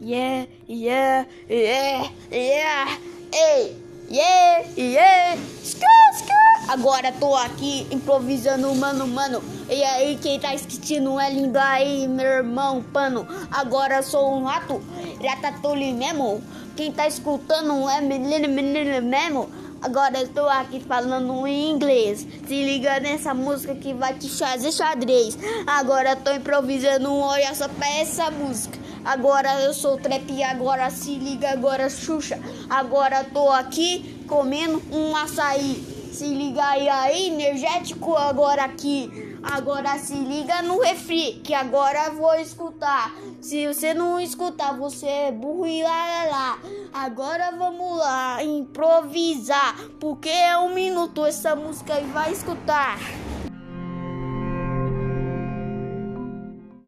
yeah, yeah, yeah, yeah, ei, yeah, yeah, ska, ska. Agora tô aqui improvisando, mano, mano. E aí, quem tá assistindo é lindo aí, meu irmão, pano. Agora sou um rato, ratatouille mesmo. Quem tá escutando é menino, menino mesmo. Agora eu estou aqui falando em inglês. Se liga nessa música que vai te fazer xadrez. Agora eu tô improvisando, olha só pra essa música. Agora eu sou trap, agora se liga, agora Xuxa. Agora tô aqui comendo um açaí. Se liga aí, aí, energético agora aqui. Agora se liga no refri, que agora vou escutar. Se você não escutar, você é burro e lá, lá, lá. Agora vamos lá, improvisar, porque é um minuto essa música e vai escutar.